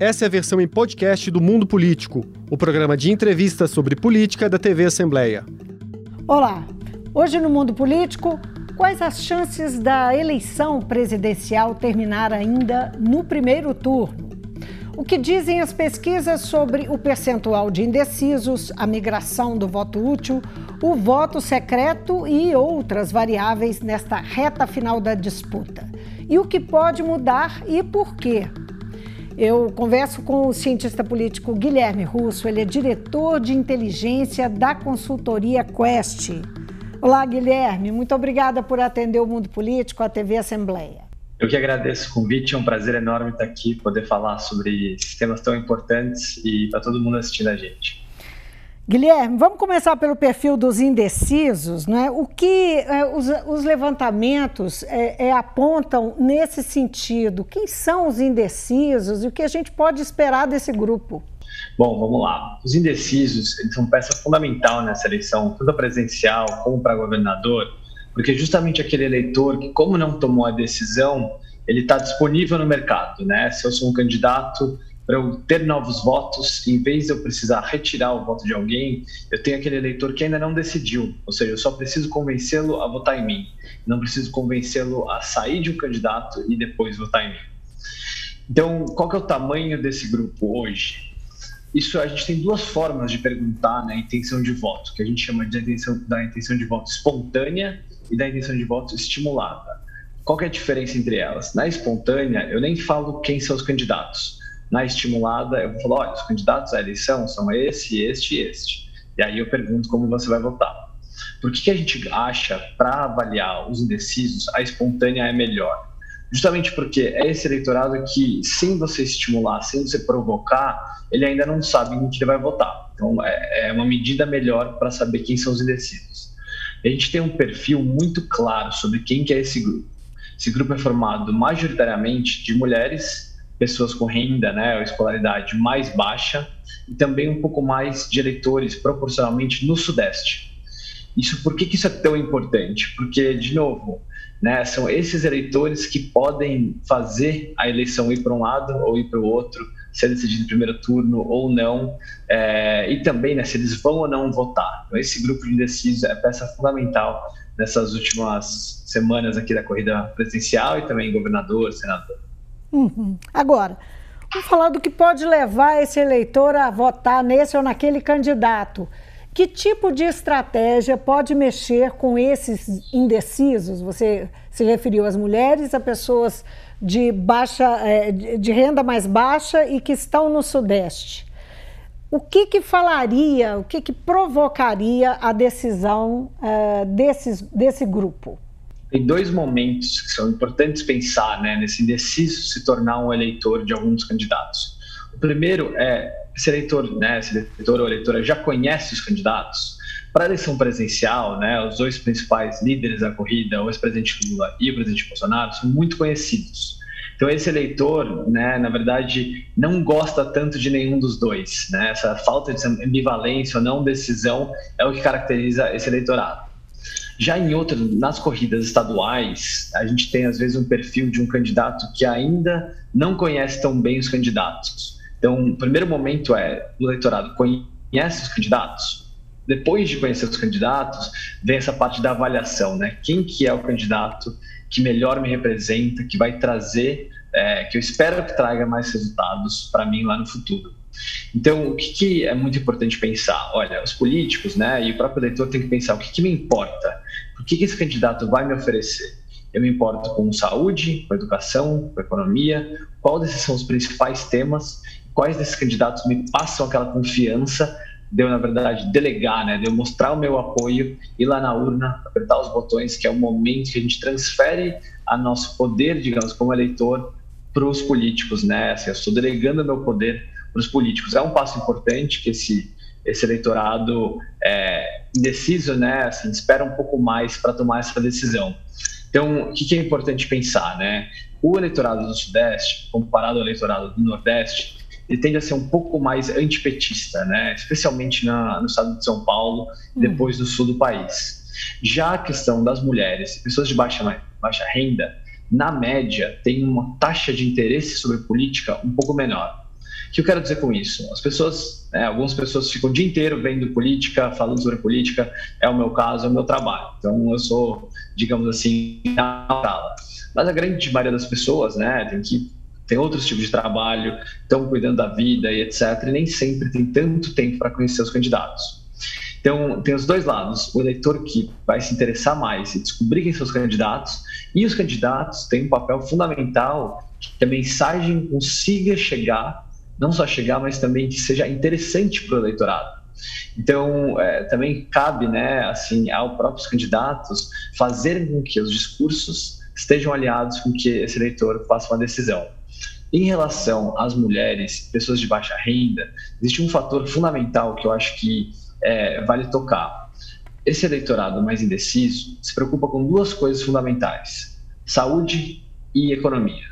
Essa é a versão em podcast do Mundo Político, o programa de entrevistas sobre política da TV Assembleia. Olá! Hoje no Mundo Político, quais as chances da eleição presidencial terminar ainda no primeiro turno? O que dizem as pesquisas sobre o percentual de indecisos, a migração do voto útil, o voto secreto e outras variáveis nesta reta final da disputa? E o que pode mudar e por quê? Eu converso com o cientista político Guilherme Russo, ele é diretor de inteligência da consultoria Quest. Olá, Guilherme, muito obrigada por atender o Mundo Político, a TV Assembleia. Eu que agradeço o convite, é um prazer enorme estar aqui, poder falar sobre temas tão importantes e para todo mundo assistindo a gente. Guilherme, vamos começar pelo perfil dos indecisos. Né? O que é, os, os, levantamentos é, é, apontam nesse sentido? Quem são os indecisos e o que a gente pode esperar desse grupo? Bom, vamos lá. Os indecisos eles são peça fundamental nessa eleição, tanto presencial como para governador, porque justamente aquele eleitor que, como não tomou a decisão, ele está disponível no mercado. Né? Se eu sou um candidato para eu ter novos votos, em vez de eu precisar retirar o voto de alguém, eu tenho aquele eleitor que ainda não decidiu, ou seja, eu só preciso convencê-lo a votar em mim, não preciso convencê-lo a sair de um candidato e depois votar em mim. Então, qual que é o tamanho desse grupo hoje? Isso a gente tem duas formas de perguntar né, intenção de voto, que a gente chama de intenção, da intenção de voto espontânea e da intenção de voto estimulada. Qual que é a diferença entre elas? Na espontânea, eu nem falo quem são os candidatos na estimulada, eu vou falar, olha, os candidatos à eleição são esse, este e este. E aí eu pergunto como você vai votar. Por que, que a gente acha, para avaliar os indecisos, a espontânea é melhor? Justamente porque é esse eleitorado que, sem você estimular, sem você provocar, ele ainda não sabe em que ele vai votar. Então, é, é uma medida melhor para saber quem são os indecisos. A gente tem um perfil muito claro sobre quem que é esse grupo. Esse grupo é formado majoritariamente de mulheres pessoas com renda, né, ou escolaridade mais baixa, e também um pouco mais de eleitores proporcionalmente no Sudeste. Isso, por que, que isso é tão importante? Porque, de novo, né, são esses eleitores que podem fazer a eleição ir para um lado ou ir para o outro, ser decidido no primeiro turno ou não, é, e também né, se eles vão ou não votar. Então, esse grupo de indecisos é peça fundamental nessas últimas semanas aqui da corrida presidencial e também governador, senador. Uhum. Agora, vamos falar do que pode levar esse eleitor a votar nesse ou naquele candidato. Que tipo de estratégia pode mexer com esses indecisos? Você se referiu às mulheres, a pessoas de baixa, é, de renda mais baixa e que estão no Sudeste. O que, que falaria, o que, que provocaria a decisão uh, desses, desse grupo? Tem dois momentos que são importantes pensar né, nesse indeciso se tornar um eleitor de alguns candidatos. O primeiro é esse eleitor, né, esse eleitor ou eleitora já conhece os candidatos. Para a eleição presencial, né, os dois principais líderes da corrida, o ex-presidente Lula e o presidente Bolsonaro, são muito conhecidos. Então esse eleitor, né, na verdade, não gosta tanto de nenhum dos dois. Né? Essa falta de ambivalência ou não decisão é o que caracteriza esse eleitorado. Já em outras, nas corridas estaduais, a gente tem às vezes um perfil de um candidato que ainda não conhece tão bem os candidatos. Então, o primeiro momento é o eleitorado conhece os candidatos. Depois de conhecer os candidatos, vem essa parte da avaliação, né? Quem que é o candidato que melhor me representa, que vai trazer, é, que eu espero que traga mais resultados para mim lá no futuro. Então, o que, que, é muito importante pensar? Olha, os políticos, né, e o próprio eleitor tem que pensar o que, que me importa, o que, que esse candidato vai me oferecer. Eu me importo com saúde, com educação, com economia, qual desses são os principais temas, quais desses candidatos me passam aquela confiança de eu, na verdade, delegar, né, de eu mostrar o meu apoio, ir lá na urna, apertar os botões, que é o momento que a gente transfere a nosso poder, digamos, como eleitor, para os políticos, né? Assim, eu estou delegando meu poder para os políticos. É um passo importante que esse, esse eleitorado é, indeciso, né, assim, espera um pouco mais para tomar essa decisão. Então, o que, que é importante pensar, né? O eleitorado do Sudeste, comparado ao eleitorado do Nordeste, ele tende a ser um pouco mais antipetista, né? especialmente na, no estado de São Paulo, e depois no sul do país. Já a questão das mulheres, pessoas de baixa, baixa renda, na média, tem uma taxa de interesse sobre política um pouco menor. O que eu quero dizer com isso? As pessoas, né, algumas pessoas ficam o dia inteiro vendo política, falando sobre política, é o meu caso, é o meu trabalho. Então eu sou, digamos assim, na sala. Mas a grande maioria das pessoas, né, tem que tem outros tipos de trabalho, estão cuidando da vida e etc. E nem sempre tem tanto tempo para conhecer os candidatos. Então, tem os dois lados. O eleitor que vai se interessar mais e descobrir quem são os candidatos, e os candidatos têm um papel fundamental que a mensagem consiga chegar, não só chegar, mas também que seja interessante para o eleitorado. Então, é, também cabe, né, assim, aos próprios candidatos fazerem com que os discursos estejam aliados com que esse eleitor faça uma decisão. Em relação às mulheres, pessoas de baixa renda, existe um fator fundamental que eu acho que é, vale tocar. Esse eleitorado mais indeciso se preocupa com duas coisas fundamentais: saúde e economia.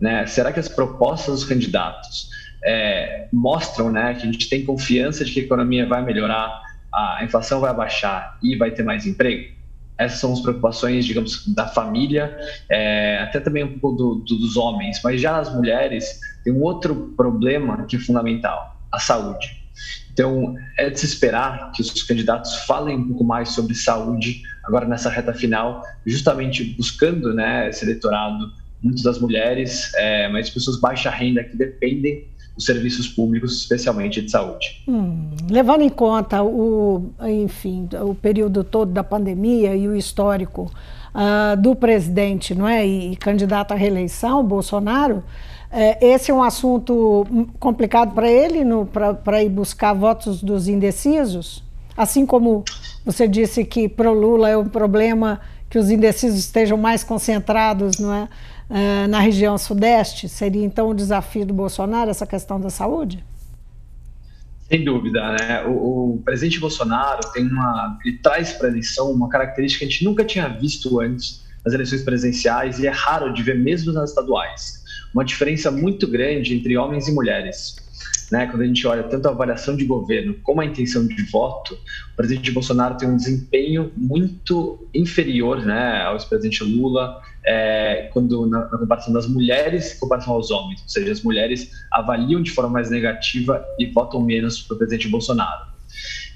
Né? Será que as propostas dos candidatos é, mostram né, que a gente tem confiança de que a economia vai melhorar, a inflação vai baixar e vai ter mais emprego? Essas são as preocupações, digamos, da família, é, até também um pouco do, do, dos homens. Mas já as mulheres, tem um outro problema que é fundamental: a saúde. Então, é de se esperar que os candidatos falem um pouco mais sobre saúde agora nessa reta final, justamente buscando né, esse eleitorado, muitas das mulheres, é, mas pessoas baixa renda que dependem os serviços públicos, especialmente de saúde. Hum, levando em conta o, enfim, o período todo da pandemia e o histórico uh, do presidente, não é, e, e candidato à reeleição, Bolsonaro, é, esse é um assunto complicado para ele, para ir buscar votos dos indecisos, assim como você disse que para o Lula é um problema que os indecisos estejam mais concentrados, não é? Uh, na região sudeste? Seria então o desafio do Bolsonaro essa questão da saúde? Sem dúvida, né? O, o presidente Bolsonaro tem uma, ele traz para a eleição uma característica que a gente nunca tinha visto antes nas eleições presidenciais e é raro de ver mesmo nas estaduais. Uma diferença muito grande entre homens e mulheres né, quando a gente olha tanto a avaliação de governo como a intenção de voto, o presidente Bolsonaro tem um desempenho muito inferior né, ao ex-presidente Lula, é, quando na, na, comparação das mulheres em comparação aos homens, ou seja, as mulheres avaliam de forma mais negativa e votam menos para o presidente Bolsonaro.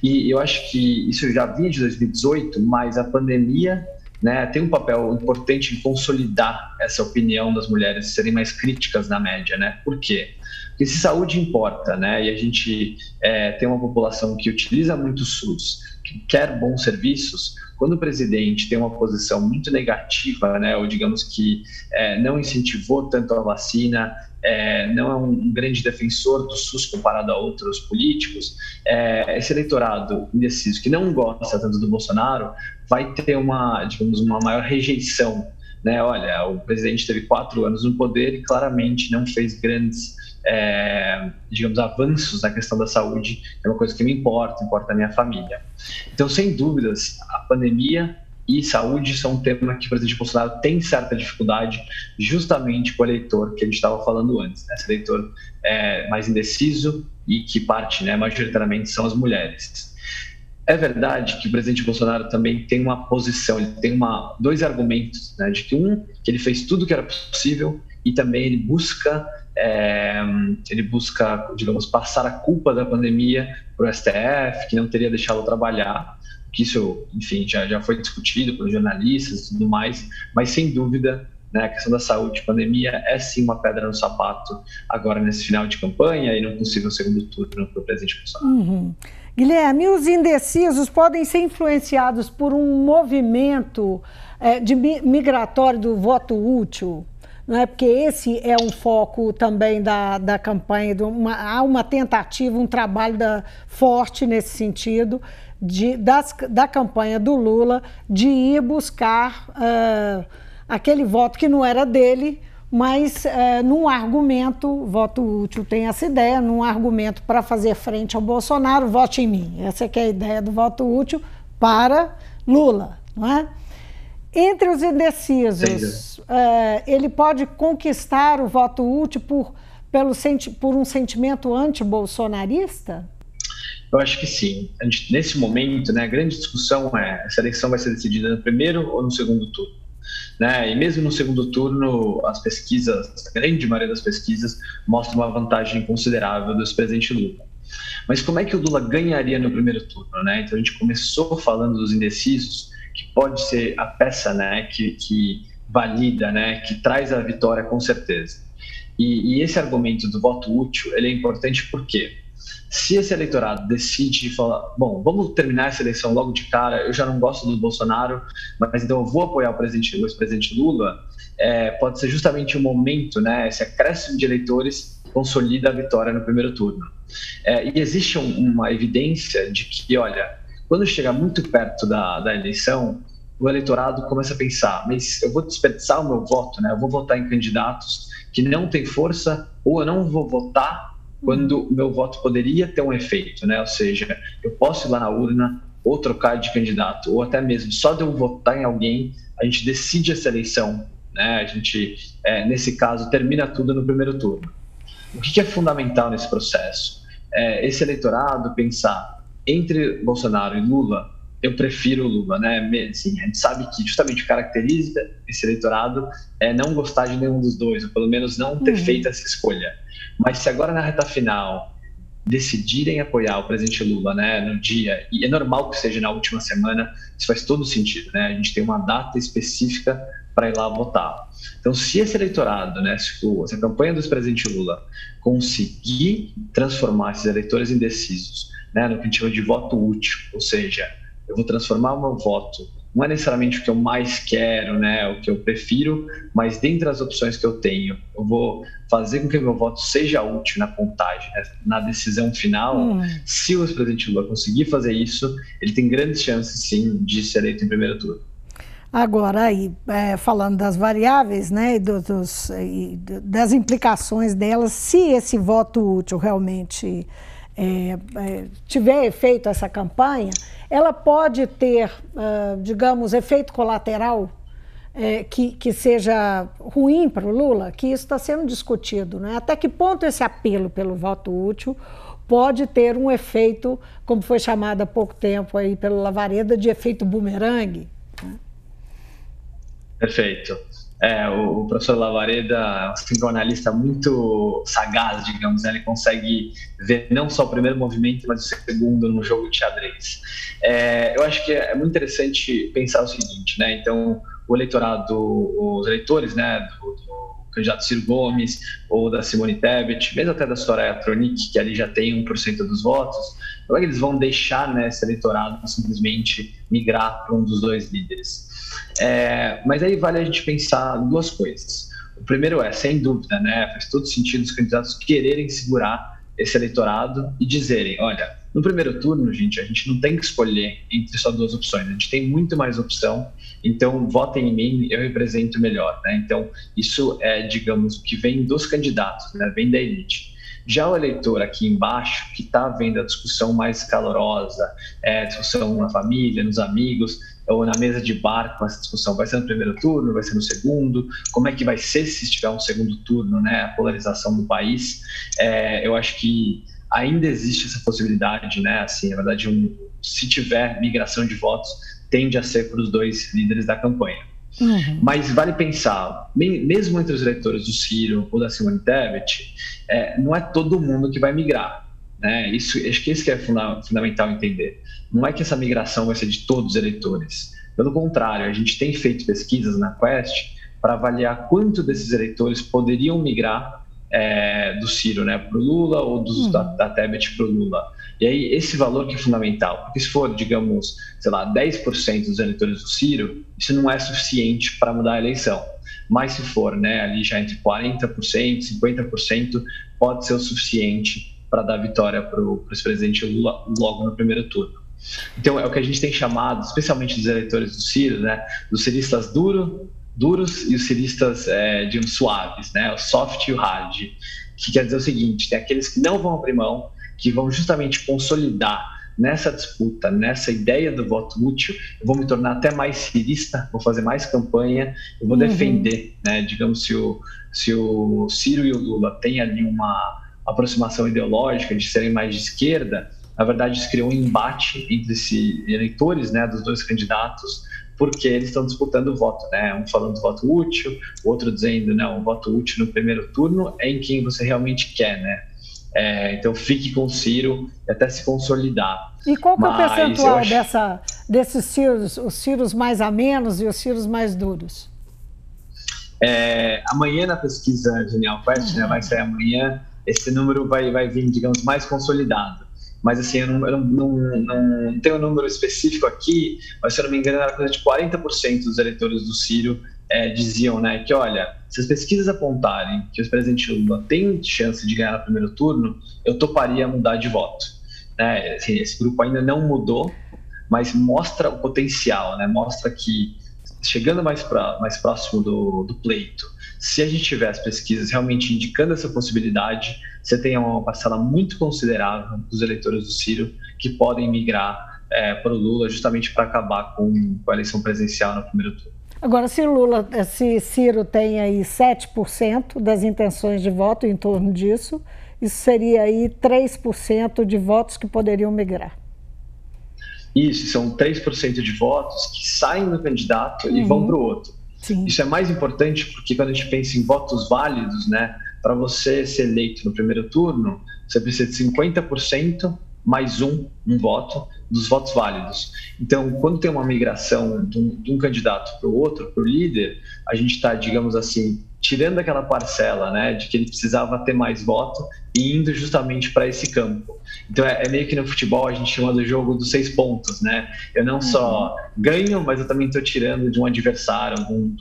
E eu acho que isso já vinha de 2018, mas a pandemia né, tem um papel importante em consolidar essa opinião das mulheres serem mais críticas na média, né? Por quê? Porque se saúde importa, né, e a gente é, tem uma população que utiliza muito o SUS, que quer bons serviços, quando o presidente tem uma posição muito negativa, né, ou digamos que é, não incentivou tanto a vacina, é, não é um grande defensor do SUS comparado a outros políticos, é, esse eleitorado indeciso que não gosta tanto do Bolsonaro vai ter uma, digamos, uma maior rejeição. Né? Olha, o presidente teve quatro anos no poder e claramente não fez grandes é, digamos, avanços na questão da saúde é uma coisa que me importa, importa a minha família. Então, sem dúvidas, a pandemia e saúde são um tema que o presidente Bolsonaro tem certa dificuldade, justamente com o eleitor que a gente estava falando antes, né? esse eleitor é, mais indeciso e que parte, né, majoritariamente, são as mulheres. É verdade que o presidente Bolsonaro também tem uma posição, ele tem uma, dois argumentos, né, de que um, que ele fez tudo o que era possível e também ele busca é, ele busca, digamos, passar a culpa da pandemia para o STF, que não teria deixado trabalhar, que isso, enfim, já, já foi discutido pelos jornalistas e tudo mais, mas sem dúvida, né, a questão da saúde, pandemia, é sim uma pedra no sapato agora nesse final de campanha e no possível segundo turno para o presidente Bolsonaro. Uhum. Guilherme, os indecisos podem ser influenciados por um movimento é, de migratório do voto útil? Não é? porque esse é um foco também da, da campanha, uma, há uma tentativa, um trabalho da, forte nesse sentido, de, das, da campanha do Lula de ir buscar uh, aquele voto que não era dele, mas uh, num argumento, voto útil tem essa ideia, num argumento para fazer frente ao Bolsonaro, vote em mim. Essa é a ideia do voto útil para Lula, não é? Entre os indecisos, é, ele pode conquistar o voto útil por, pelo, por um sentimento anti-bolsonarista? Eu acho que sim. Gente, nesse momento, né, a grande discussão é se a eleição vai ser decidida no primeiro ou no segundo turno. Né? E mesmo no segundo turno, as pesquisas, a grande maioria das pesquisas, mostra uma vantagem considerável do ex-presidente Lula. Mas como é que o Lula ganharia no primeiro turno? Né? Então a gente começou falando dos indecisos, que pode ser a peça né, que, que valida, né, que traz a vitória com certeza. E, e, esse argumento do voto útil ele é importante porque se esse eleitorado decide falar, bom, vamos terminar essa eleição logo de cara, eu já não gosto do Bolsonaro, mas então eu vou apoiar o presidente, o ex-presidente Lula, é, pode ser justamente o momento, né, esse acréscimo de eleitores consolida a vitória no primeiro turno. É, e existe um, uma evidência de que, olha, quando chega muito perto da, da eleição, o eleitorado começa a pensar, mas eu vou desperdiçar o meu voto, né? Eu vou votar em candidatos que não têm força, ou eu não vou votar quando o meu voto poderia ter um efeito, né? Ou seja, eu posso ir lá na urna ou trocar de candidato, ou até mesmo só de eu votar em alguém, a gente decide essa eleição, né? A gente, é, nesse caso, termina tudo no primeiro turno. O que é fundamental nesse processo? É esse eleitorado pensar entre Bolsonaro e Lula, eu prefiro o Lula, né? Assim, a gente sabe que justamente caracteriza esse eleitorado é não gostar de nenhum dos dois, ou pelo menos não ter uhum. feito essa escolha. Mas se agora na reta final decidirem apoiar o presidente Lula, né, no dia, e é normal que seja na última semana, isso faz todo sentido, né? A gente tem uma data específica para ir lá votar. Então, se esse eleitorado, né, se, a campanha do presidente Lula conseguir transformar esses eleitores indecisos, né, no que a gente chama de voto útil, ou seja, eu vou transformar o meu voto não é necessariamente o que eu mais quero, né, o que eu prefiro, mas dentre as opções que eu tenho, eu vou fazer com que meu voto seja útil na contagem, né, na decisão final. Hum. Se o ex-presidente Lula conseguir fazer isso, ele tem grandes chances, sim, de ser eleito em primeiro turno. Agora, aí, é, falando das variáveis, né, e, dos, e das implicações delas, se esse voto útil realmente é, é, tiver efeito essa campanha, ela pode ter, uh, digamos, efeito colateral é, que, que seja ruim para o Lula, que isso está sendo discutido. Né? Até que ponto esse apelo pelo voto útil pode ter um efeito, como foi chamado há pouco tempo aí pelo Lavareda, de efeito bumerangue? Né? Perfeito. É, o, professor Lavareda é um psicoanalista muito sagaz, digamos, né? ele consegue ver não só o primeiro movimento, mas o segundo no jogo de xadrez. É, eu acho que é muito interessante pensar o seguinte, né? Então, o eleitorado, os eleitores, né, do, do candidato Ciro Gomes ou da Simone Tebet, mesmo até da Soraya Tronic, que ali já tem 1% dos votos, como é que eles vão deixar né, esse eleitorado simplesmente migrar para um dos dois líderes? É, mas aí vale a gente pensar duas coisas. O primeiro é, sem dúvida, né, faz todo sentido os candidatos quererem segurar esse eleitorado e dizerem, olha, no primeiro turno, gente, a gente não tem que escolher entre só duas opções, a gente tem muito mais opção, então votem em mim, eu represento melhor, né? Então, isso é, digamos, o que vem dos candidatos, né? Vem da elite. Já o eleitor aqui embaixo, que está vendo a discussão mais calorosa, é, discussão na família, nos amigos, ou na mesa de bar com essa discussão, vai ser no primeiro turno, vai ser no segundo, como é que vai ser se estiver um segundo turno, né, a polarização do país, é, eu acho que ainda existe essa possibilidade, né, assim, na verdade, um, se tiver migração de votos, tende a ser para os dois líderes da campanha. Uhum. Mas vale pensar, mesmo entre os eleitores do Ciro ou da Simone Tebet, é, não é todo mundo que vai migrar. Né? Isso, acho que isso que é funda fundamental entender. Não é que essa migração vai ser de todos os eleitores. Pelo contrário, a gente tem feito pesquisas na Quest para avaliar quanto desses eleitores poderiam migrar é, do Ciro né, para o Lula ou dos, uhum. da, da Tebet para o Lula. E aí, esse valor que é fundamental, porque se for, digamos, sei lá, 10% dos eleitores do Ciro, isso não é suficiente para mudar a eleição. Mas se for né, ali já entre 40%, 50%, pode ser o suficiente para dar vitória para o ex-presidente Lula logo no primeiro turno. Então, é o que a gente tem chamado, especialmente dos eleitores do Ciro, né, dos ciristas duro, duros e os ciristas, é, digamos, suaves, né, o soft e o hard, que quer dizer o seguinte, tem aqueles que não vão abrir mão, que vão justamente consolidar nessa disputa, nessa ideia do voto útil, eu vou me tornar até mais cirista, vou fazer mais campanha, eu vou uhum. defender, né? Digamos, se o, se o Ciro e o Lula têm ali uma aproximação ideológica de serem mais de esquerda, na verdade isso criou um embate entre esses eleitores, né, dos dois candidatos, porque eles estão disputando o voto, né? Um falando do voto útil, o outro dizendo, né, um voto útil no primeiro turno é em quem você realmente quer, né? É, então fique com o Ciro até se consolidar. E qual que é o percentual acho... dessa, desses Ciros, os Ciros mais amenos e os Ciros mais duros? É, amanhã na pesquisa Genial Quest, uhum. né, vai sair amanhã, esse número vai, vai vir, digamos, mais consolidado. Mas assim, eu não, eu não, não, não tenho um número específico aqui, mas se eu não me engano, era coisa de 40% dos eleitores do Ciro é, diziam né, que, olha, se as pesquisas apontarem que o presidente Lula tem chance de ganhar no primeiro turno, eu toparia mudar de voto. Né? Assim, esse grupo ainda não mudou, mas mostra o potencial, né? mostra que chegando mais, pra, mais próximo do, do pleito, se a gente tiver as pesquisas realmente indicando essa possibilidade, você tem uma parcela muito considerável dos eleitores do Ciro que podem migrar é, para o Lula justamente para acabar com, com a eleição presidencial no primeiro turno. Agora, se Lula, se Ciro tem aí 7% das intenções de voto em torno disso, isso seria aí 3% de votos que poderiam migrar. Isso, são 3% de votos que saem do candidato uhum. e vão uhum. para o outro. Sim. Isso é mais importante porque quando a gente pensa em votos válidos, né, para você ser eleito no primeiro turno, você precisa de 50% mais um, um voto dos votos válidos. Então, quando tem uma migração de um, de um candidato para o outro, para o líder, a gente está, digamos assim, tirando aquela parcela, né, de que ele precisava ter mais voto e indo justamente para esse campo. Então, é, é, meio que no futebol a gente chama do jogo dos seis pontos, né? Eu não só uhum. ganho, mas eu também estou tirando de um adversário, de um,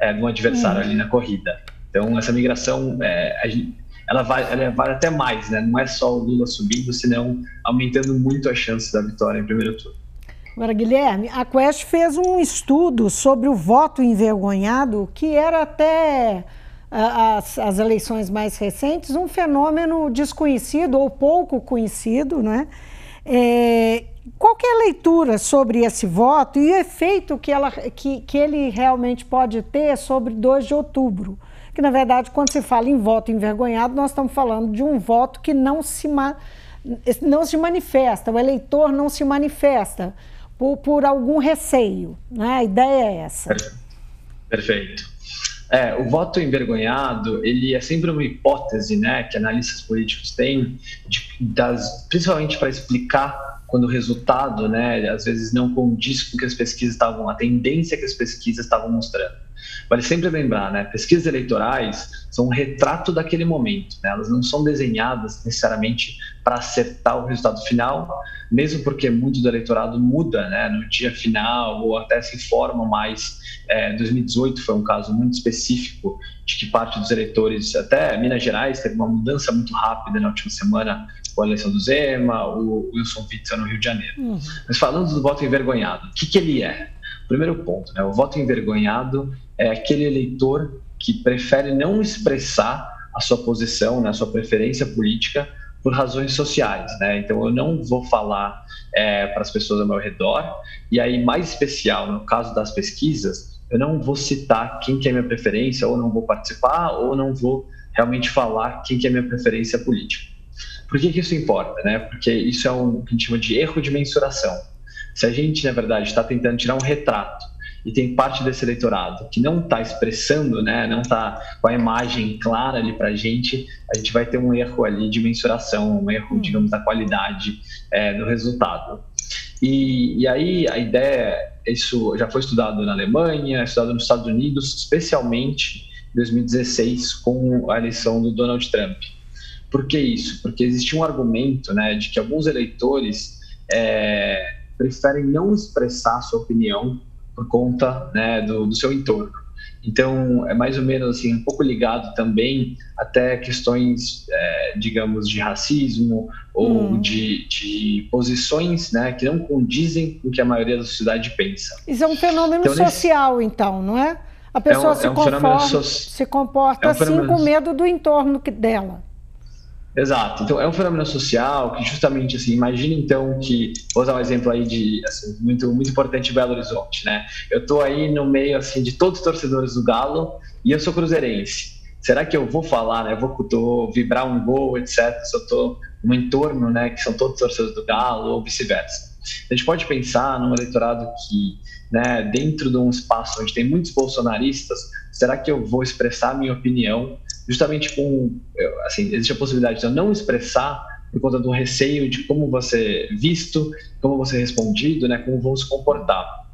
é, de um adversário uhum. ali na corrida. Então, essa migração, é, a gente, ela vale, ela até mais, né? Não é só o Lula subindo, senão aumentando muito a chance da vitória em primeiro turno. Agora, Guilherme, a Quest fez um estudo sobre o voto envergonhado, que era até as, as eleições mais recentes um fenômeno desconhecido ou pouco conhecido, né? É, qual a leitura sobre esse voto e o efeito que, ela, que, que ele realmente pode ter sobre 2 de outubro? que na verdade, quando se fala em voto envergonhado, nós estamos falando de um voto que não se, não se manifesta, o eleitor não se manifesta por, por algum receio. Né? A ideia é essa. Perfeito. É, o voto envergonhado, ele é sempre uma hipótese né, que analistas políticos têm, de, das, principalmente para explicar quando o resultado, né, às vezes não condiz com que as pesquisas estavam, a tendência que as pesquisas estavam mostrando. Vale sempre lembrar, né? Pesquisas eleitorais são um retrato daquele momento, né? Elas não são desenhadas necessariamente para acertar o resultado final, mesmo porque muito do eleitorado muda, né? No dia final ou até se informa mais. É, 2018 foi um caso muito específico de que parte dos eleitores, até Minas Gerais, teve uma mudança muito rápida na última semana com a eleição do Zema, o Wilson Witzel no Rio de Janeiro. Uhum. Mas falando do voto envergonhado, o que, que ele é? Primeiro ponto, né? o voto envergonhado é aquele eleitor que prefere não expressar a sua posição, né, a sua preferência política por razões sociais, né? Então eu não vou falar é, para as pessoas ao meu redor e aí mais especial no caso das pesquisas, eu não vou citar quem que é minha preferência ou não vou participar ou não vou realmente falar quem que é minha preferência política. Por que, que isso importa, né? Porque isso é um que a gente chama de erro de mensuração. Se a gente na verdade está tentando tirar um retrato e tem parte desse eleitorado que não está expressando, né, não está com a imagem clara ali para a gente, a gente vai ter um erro ali de mensuração, um erro, digamos, da qualidade é, do resultado. E, e, aí a ideia, isso já foi estudado na Alemanha, estudado nos Estados Unidos, especialmente em 2016 com a eleição do Donald Trump. Por que isso? Porque existe um argumento né, de que alguns eleitores é, preferem não expressar sua opinião por conta né, do, do seu entorno. Então, é mais ou menos assim, um pouco ligado também até questões, é, digamos, de racismo ou hum. de, de, posições né, que não condizem com o que a maioria da sociedade pensa. Isso é um fenômeno então, social, nesse... então, não é? A pessoa é um, se, é um conforma, so... se comporta é um assim com medo do entorno dela. Exato. Então é um fenômeno social que justamente assim, imagina então que vou usar um exemplo aí de assim, muito muito importante Belo Horizonte, né? Eu tô aí no meio assim de todos os torcedores do Galo e eu sou cruzeirense. Será que eu vou falar, né? Eu vou tô, vibrar um gol, etc. Se eu tô no entorno, né, que são todos torcedores do Galo ou vice-versa. A gente pode pensar num eleitorado que né, dentro de um espaço onde tem muitos bolsonaristas, será que eu vou expressar minha opinião justamente com, assim, existe a possibilidade de eu não expressar por conta do receio de como você visto, como você respondido, né, como vão se comportar.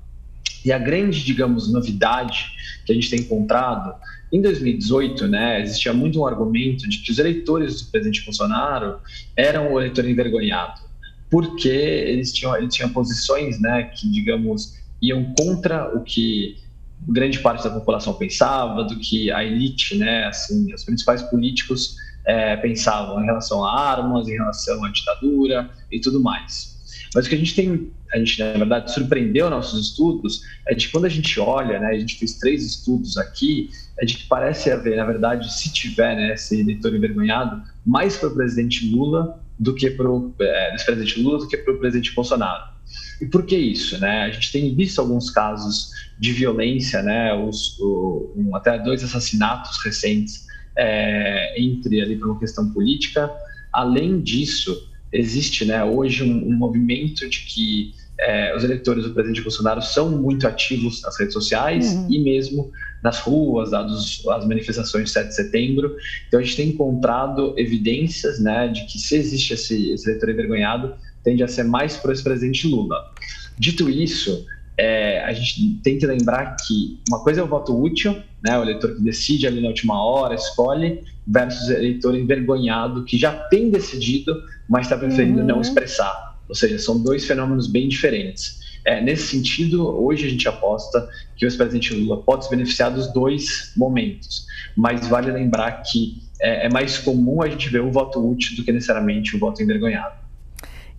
E a grande, digamos, novidade que a gente tem encontrado em 2018, né, existia muito um argumento de que os eleitores do presidente Bolsonaro eram o eleitor envergonhado, porque eles tinham, eles tinham posições, né, que, digamos, iam contra o que grande parte da população pensava, do que a elite, né, assim, os principais políticos é, pensavam em relação a armas, em relação à ditadura e tudo mais. Mas o que a gente tem, a gente na verdade surpreendeu nossos estudos é de quando a gente olha, né, a gente fez três estudos aqui, é de que parece haver, na verdade, se tiver né, esse eleitor envergonhado, mais para o presidente Lula do que para o é, presidente Lula do que para o presidente Bolsonaro. E por que isso? Né? A gente tem visto alguns casos de violência, né? Os, o, um, até dois assassinatos recentes é, entre ali por uma questão política. Além disso, existe né, hoje um, um movimento de que é, os eleitores do presidente Bolsonaro são muito ativos nas redes sociais uhum. e mesmo nas ruas, dados as manifestações de 7 de setembro. Então, a gente tem encontrado evidências né, de que se existe esse, esse eleitor envergonhado, tende a ser mais para o ex-presidente Lula. Dito isso, é, a gente tem que lembrar que uma coisa é o voto útil, né, o eleitor que decide ali na última hora, escolhe, versus o eleitor envergonhado que já tem decidido, mas está preferindo uhum. não expressar. Ou seja, são dois fenômenos bem diferentes. É, nesse sentido, hoje a gente aposta que o ex-presidente Lula pode se beneficiar dos dois momentos, mas vale lembrar que é, é mais comum a gente ver o voto útil do que necessariamente o voto envergonhado.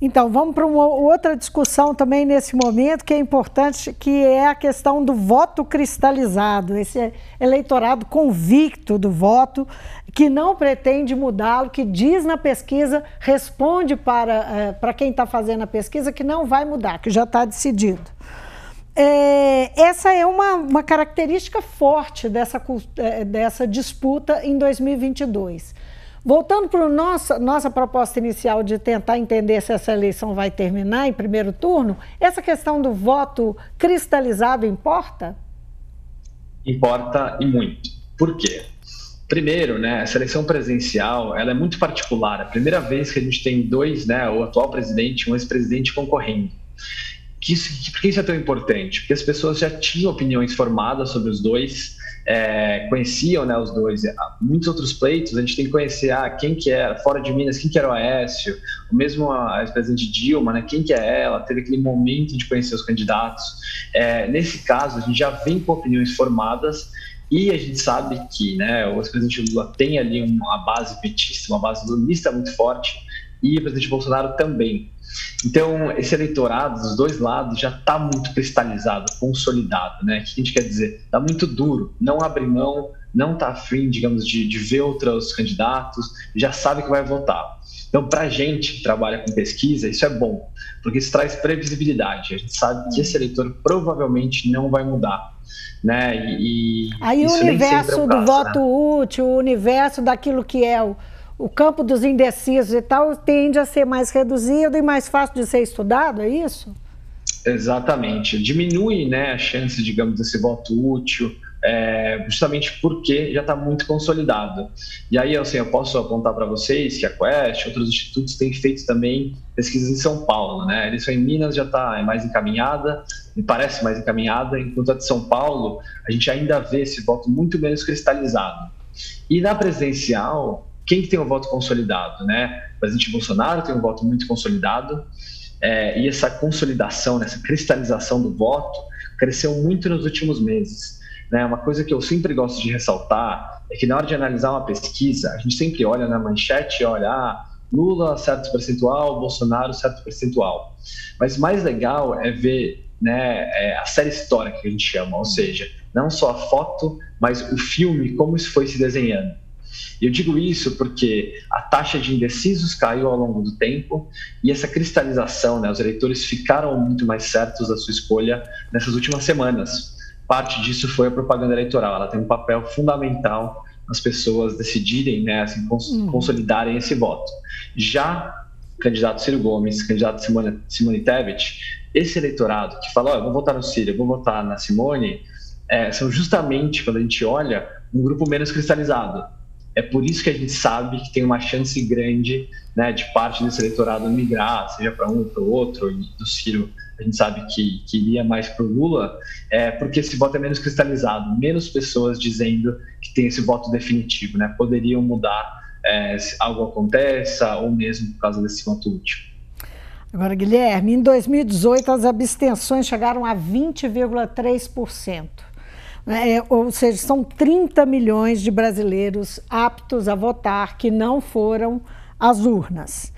Então, vamos para uma outra discussão também nesse momento, que é importante, que é a questão do voto cristalizado, esse eleitorado convicto do voto, que não pretende mudá-lo, que diz na pesquisa, responde para, é, para quem está fazendo a pesquisa que não vai mudar, que já está decidido. É, essa é uma, uma característica forte dessa, é, dessa disputa em 2022. Voltando para nossa, nossa proposta inicial de tentar entender se essa eleição vai terminar em primeiro turno, essa questão do voto cristalizado importa? Importa e muito. Por quê? Primeiro, né, essa eleição presidencial ela é muito particular. É a primeira vez que a gente tem dois, né, o atual presidente e um ex-presidente concorrendo. Que isso, por que isso é tão importante? Porque as pessoas já tinham opiniões formadas sobre os dois, é, conheciam né, os dois. Muitos outros pleitos, a gente tem que conhecer ah, quem que era, fora de Minas, quem que era o Aécio, o mesmo a ex-presidente Dilma, né, quem que é ela, teve aquele momento de conhecer os candidatos. É, nesse caso, a gente já vem com opiniões formadas e a gente sabe que né, o ex-presidente Lula tem ali uma base petista, uma base lulista muito forte, e o presidente Bolsonaro também. Então, esse eleitorado dos dois lados já está muito cristalizado, consolidado, né? O que a gente quer dizer? Está muito duro, não abre mão, não está afim, digamos, de, de ver outros candidatos, já sabe que vai votar. Então, para a gente que trabalha com pesquisa, isso é bom, porque isso traz previsibilidade. A gente sabe que esse eleitor provavelmente não vai mudar. Né? E, Aí o universo é um do voto né? útil, o universo daquilo que é o, o campo dos indecisos e tal tende a ser mais reduzido e mais fácil de ser estudado, é isso? Exatamente. Diminui né, a chance, digamos, desse voto útil, é, justamente porque já está muito consolidado. E aí, assim, eu posso apontar para vocês que a Quest, outros institutos têm feito também pesquisas em São Paulo, né? Eles em Minas já está é mais encaminhada, me parece mais encaminhada, enquanto a de São Paulo, a gente ainda vê esse voto muito menos cristalizado. E na presidencial, quem que tem o voto consolidado, né? O presidente Bolsonaro tem um voto muito consolidado é, e essa consolidação, né, essa cristalização do voto cresceu muito nos últimos meses. Né? Uma coisa que eu sempre gosto de ressaltar é que na hora de analisar uma pesquisa, a gente sempre olha na manchete olha, ah, Lula certo percentual, Bolsonaro certo percentual. Mas mais legal é ver né, é a série histórica que a gente chama, ou seja, não só a foto, mas o filme, como isso foi se desenhando. E eu digo isso porque a taxa de indecisos caiu ao longo do tempo e essa cristalização, né, os eleitores ficaram muito mais certos da sua escolha nessas últimas semanas. Parte disso foi a propaganda eleitoral, ela tem um papel fundamental nas pessoas decidirem, né, assim, cons uhum. consolidarem esse voto. Já candidato Ciro Gomes, candidato Simone, Simone Tebet, esse eleitorado que fala, oh, eu vou votar no Ciro, eu vou votar na Simone, é, são justamente, quando a gente olha, um grupo menos cristalizado. É por isso que a gente sabe que tem uma chance grande né, de parte desse eleitorado migrar, seja para um ou para o outro, e do Ciro a gente sabe que, que iria mais para o Lula, é porque esse voto é menos cristalizado, menos pessoas dizendo que tem esse voto definitivo, né? Poderiam mudar é, se algo aconteça ou mesmo por causa desse voto útil. Agora, Guilherme, em 2018 as abstenções chegaram a 20,3%. É, ou seja, são 30 milhões de brasileiros aptos a votar que não foram às urnas.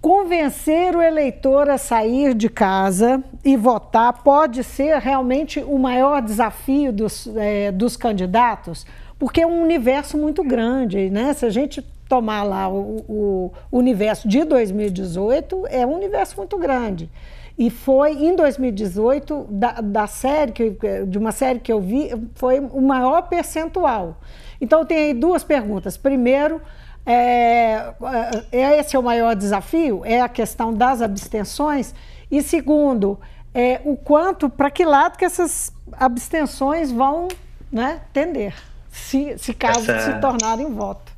Convencer o eleitor a sair de casa e votar pode ser realmente o maior desafio dos, é, dos candidatos, porque é um universo muito grande, né? Se a gente tomar lá o, o universo de 2018, é um universo muito grande. E foi em 2018, da, da série, que, de uma série que eu vi, foi o maior percentual. Então, tem aí duas perguntas. Primeiro, é, é, esse é o maior desafio, é a questão das abstenções. E segundo, é, o quanto, para que lado que essas abstenções vão né, tender, se, se caso essa... se tornarem voto.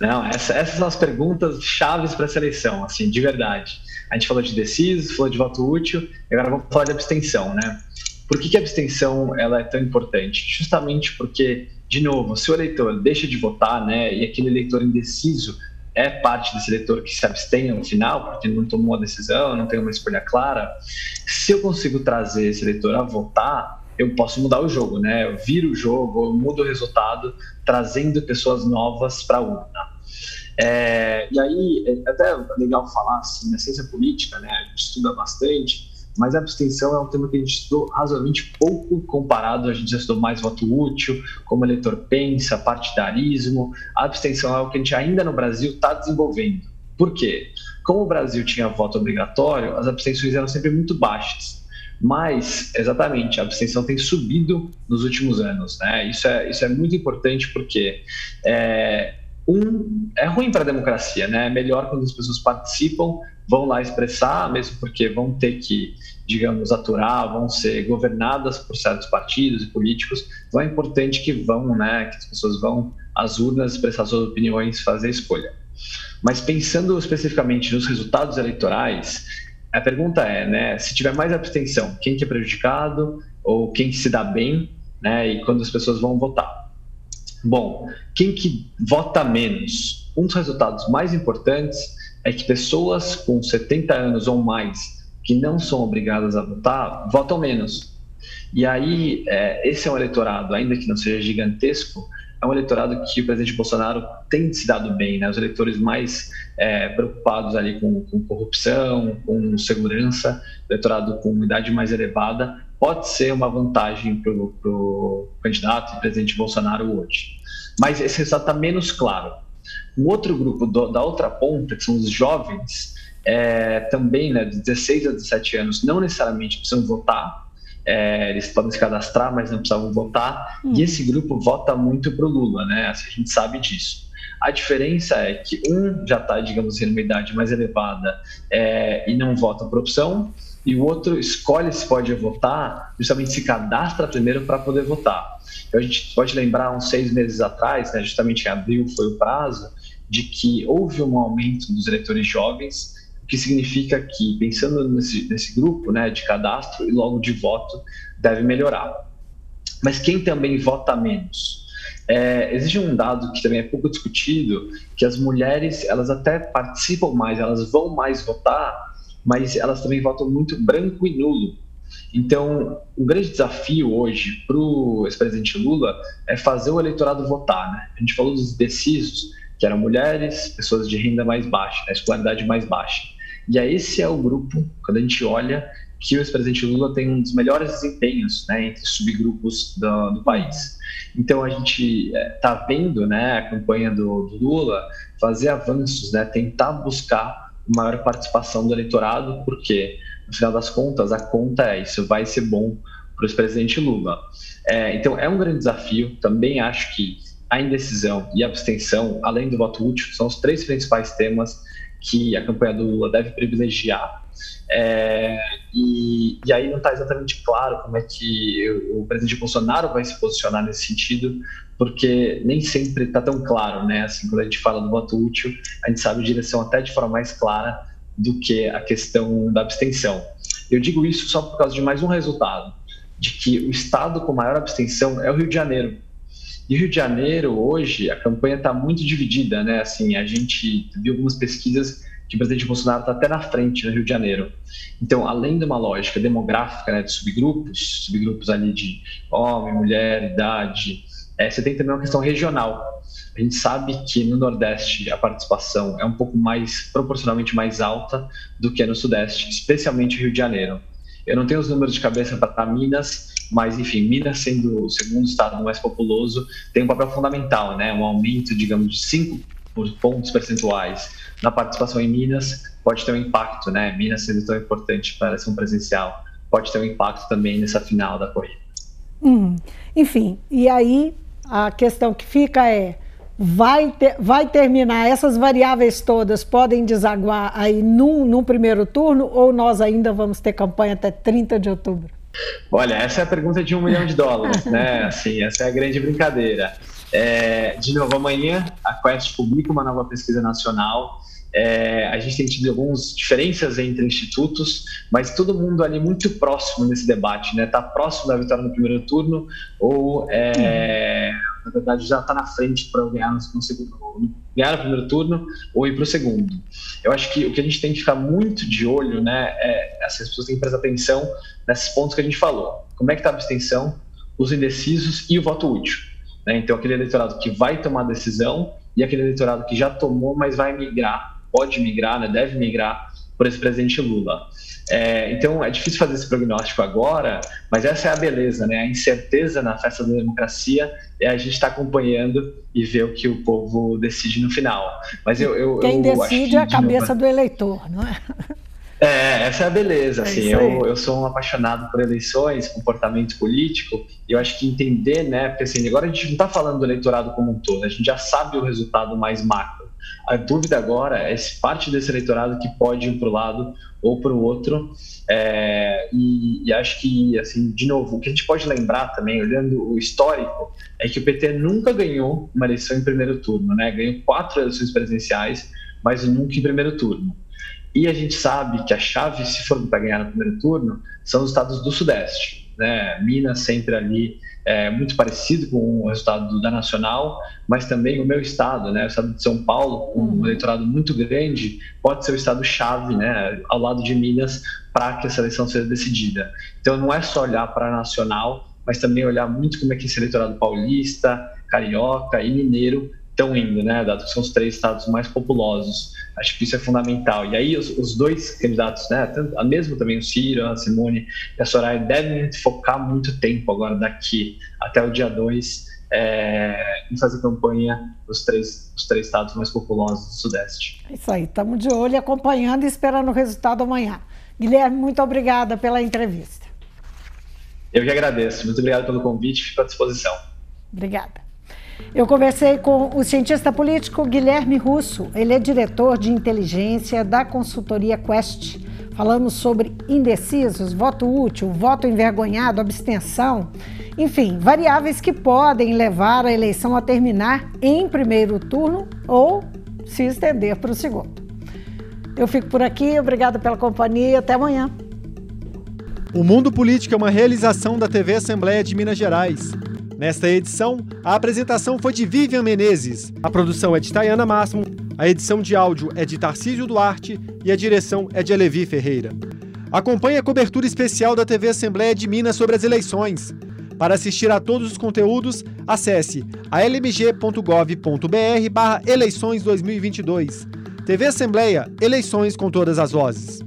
Não, essa, essas são as perguntas chaves para essa eleição, assim, de verdade. A gente falou de deciso, falou de voto útil, agora vamos falar de abstenção, né? Por que, que a abstenção ela é tão importante? Justamente porque de novo, se o eleitor deixa de votar, né, e aquele eleitor indeciso é parte desse eleitor que se abstém no final, porque não tomou a decisão, não tem uma escolha clara, se eu consigo trazer esse eleitor a votar, eu posso mudar o jogo, né? Eu viro o jogo, eu mudo o resultado, trazendo pessoas novas para a urna. É, e aí, é até legal falar assim, na ciência política, né? A gente estuda bastante, mas a abstenção é um tema que a gente estudou razoavelmente pouco comparado, a gente já estudou mais voto útil, como o eleitor pensa, partidarismo. A abstenção é algo que a gente ainda no Brasil está desenvolvendo. Por quê? Como o Brasil tinha voto obrigatório, as abstenções eram sempre muito baixas. Mas, exatamente, a abstenção tem subido nos últimos anos. Né? Isso, é, isso é muito importante porque é, um, é ruim para a democracia, né? É melhor quando as pessoas participam, vão lá expressar, mesmo porque vão ter que, digamos, aturar, vão ser governadas por certos partidos e políticos. Então é importante que vão, né? Que as pessoas vão às urnas expressar suas opiniões, fazer escolha. Mas pensando especificamente nos resultados eleitorais, a pergunta é, né? Se tiver mais abstenção, quem que é prejudicado ou quem que se dá bem, né? E quando as pessoas vão votar? Bom, quem que vota menos? Um dos resultados mais importantes é que pessoas com 70 anos ou mais que não são obrigadas a votar votam menos. E aí, é, esse é um eleitorado, ainda que não seja gigantesco, é um eleitorado que o presidente Bolsonaro tem se dado bem, né? Os eleitores mais é, preocupados ali com, com, corrupção, com segurança, eleitorado com idade mais elevada, pode ser uma vantagem para o candidato e presidente Bolsonaro hoje. Mas esse resultado está menos claro. Um outro grupo do, da outra ponta, que são os jovens, é, também né, de 16 a 17 anos, não necessariamente precisam votar, é, eles podem se cadastrar, mas não precisavam votar, hum. e esse grupo vota muito para o Lula, né? Assim, a gente sabe disso. A diferença é que um já está, digamos assim, numa idade mais elevada é, e não vota por opção, e o outro escolhe se pode votar, justamente se cadastra primeiro para poder votar. Então, a gente pode lembrar, uns seis meses atrás, né, justamente em abril foi o prazo, de que houve um aumento dos eleitores jovens, o que significa que, pensando nesse, nesse grupo né, de cadastro e logo de voto, deve melhorar. Mas quem também vota menos? É, existe um dado que também é pouco discutido, que as mulheres elas até participam mais, elas vão mais votar, mas elas também votam muito branco e nulo. Então, o grande desafio hoje para o ex-presidente Lula é fazer o eleitorado votar. Né? A gente falou dos indecisos, que eram mulheres, pessoas de renda mais baixa, né? escolaridade mais baixa. E aí, esse é o grupo, quando a gente olha, que o ex-presidente Lula tem um dos melhores desempenhos né, entre subgrupos do, do país. Então, a gente está é, vendo né, a campanha do, do Lula fazer avanços, né, tentar buscar maior participação do eleitorado, porque, no final das contas, a conta é isso, vai ser bom para o ex-presidente Lula. É, então, é um grande desafio. Também acho que a indecisão e a abstenção, além do voto útil, são os três principais temas que a campanha do Lula deve privilegiar. É, e, e, aí não está exatamente claro como é que o, presidente Bolsonaro vai se posicionar nesse sentido, porque nem sempre está tão claro, né? Assim, quando a gente fala do voto útil, a gente sabe a direção até de forma mais clara do que a questão da abstenção. Eu digo isso só por causa de mais um resultado, de que o estado com maior abstenção é o Rio de Janeiro. E Rio de Janeiro, hoje, a campanha está muito dividida, né? Assim, a gente viu algumas pesquisas que o presidente Bolsonaro está até na frente no Rio de Janeiro. Então, além de uma lógica demográfica, né, de subgrupos, subgrupos ali de homem, mulher, idade, é, você tem também uma questão regional. A gente sabe que no Nordeste a participação é um pouco mais, proporcionalmente mais alta do que no Sudeste, especialmente Rio de Janeiro. Eu não tenho os números de cabeça para Minas, mas enfim, Minas sendo o segundo estado mais populoso, tem um papel fundamental, né? Um aumento, digamos, de 5 pontos percentuais na participação em Minas pode ter um impacto, né? Minas sendo tão importante para a eleição presencial, pode ter um impacto também nessa final da corrida. Hum, enfim, e aí a questão que fica é vai, ter, vai terminar, essas variáveis todas podem desaguar aí num, num primeiro turno ou nós ainda vamos ter campanha até 30 de outubro? Olha, essa é a pergunta de um milhão de dólares, né? Assim, essa é a grande brincadeira. É, de novo, amanhã a Quest publica uma nova pesquisa nacional. É, a gente tem tido algumas diferenças entre institutos, mas todo mundo ali muito próximo nesse debate, né? Está próximo da vitória no primeiro turno ou é, na verdade, já está na frente para ganhar no, segundo, ganhar no primeiro turno ou ir para o segundo. Eu acho que o que a gente tem que ficar muito de olho, né, é as pessoas têm que prestar atenção nesses pontos que a gente falou. Como é que está a abstenção, os indecisos e o voto útil. Né? Então, aquele eleitorado que vai tomar decisão e aquele eleitorado que já tomou, mas vai migrar, pode migrar, né, deve migrar por esse presidente Lula. É, então é difícil fazer esse prognóstico agora, mas essa é a beleza, né? A incerteza na festa da democracia é a gente estar tá acompanhando e ver o que o povo decide no final. Mas eu, eu quem eu decide é a cabeça novo... do eleitor, não é? É, essa é a beleza, é assim, eu, eu sou um apaixonado por eleições, comportamento político, e eu acho que entender, né, porque assim, agora a gente não está falando do eleitorado como um todo, a gente já sabe o resultado mais macro, a dúvida agora é se parte desse eleitorado que pode ir para o lado ou para o outro. É, e, e, acho que, assim, de novo, o que a gente pode lembrar também, olhando o histórico, é que o PT nunca ganhou uma eleição em primeiro turno, né? Ganhou quatro eleições presidenciais, mas nunca em primeiro turno. E a gente sabe que a chave, se for para ganhar no primeiro turno, são os estados do Sudeste. Né? Minas sempre ali é, muito parecido com o resultado da Nacional, mas também o meu estado, né, o estado de São Paulo, com um uhum. eleitorado muito grande, pode ser o estado-chave, né, ao lado de Minas, para que essa eleição seja decidida. Então, não é só olhar para a Nacional, mas também olhar muito como é que esse eleitorado paulista, carioca e mineiro estão indo, né, dado que são os três estados mais populosos. Acho que isso é fundamental. E aí os, os dois candidatos, né, tanto, mesmo também o Ciro, a Simone e a Soraya, devem focar muito tempo agora daqui até o dia 2 é, em fazer campanha nos três, os três estados mais populosos do Sudeste. É isso aí, estamos de olho, acompanhando e esperando o resultado amanhã. Guilherme, muito obrigada pela entrevista. Eu que agradeço. Muito obrigado pelo convite, fico à disposição. Obrigada. Eu conversei com o cientista político Guilherme Russo. Ele é diretor de inteligência da consultoria Quest. Falamos sobre indecisos, voto útil, voto envergonhado, abstenção, enfim, variáveis que podem levar a eleição a terminar em primeiro turno ou se estender para o segundo. Eu fico por aqui, obrigada pela companhia e até amanhã. O Mundo Político é uma realização da TV Assembleia de Minas Gerais. Nesta edição, a apresentação foi de Vivian Menezes, a produção é de Tayana Máximo, a edição de áudio é de Tarcísio Duarte e a direção é de Alevi Ferreira. Acompanhe a cobertura especial da TV Assembleia de Minas sobre as eleições. Para assistir a todos os conteúdos, acesse almg.gov.br barra eleições 2022. TV Assembleia, eleições com todas as vozes.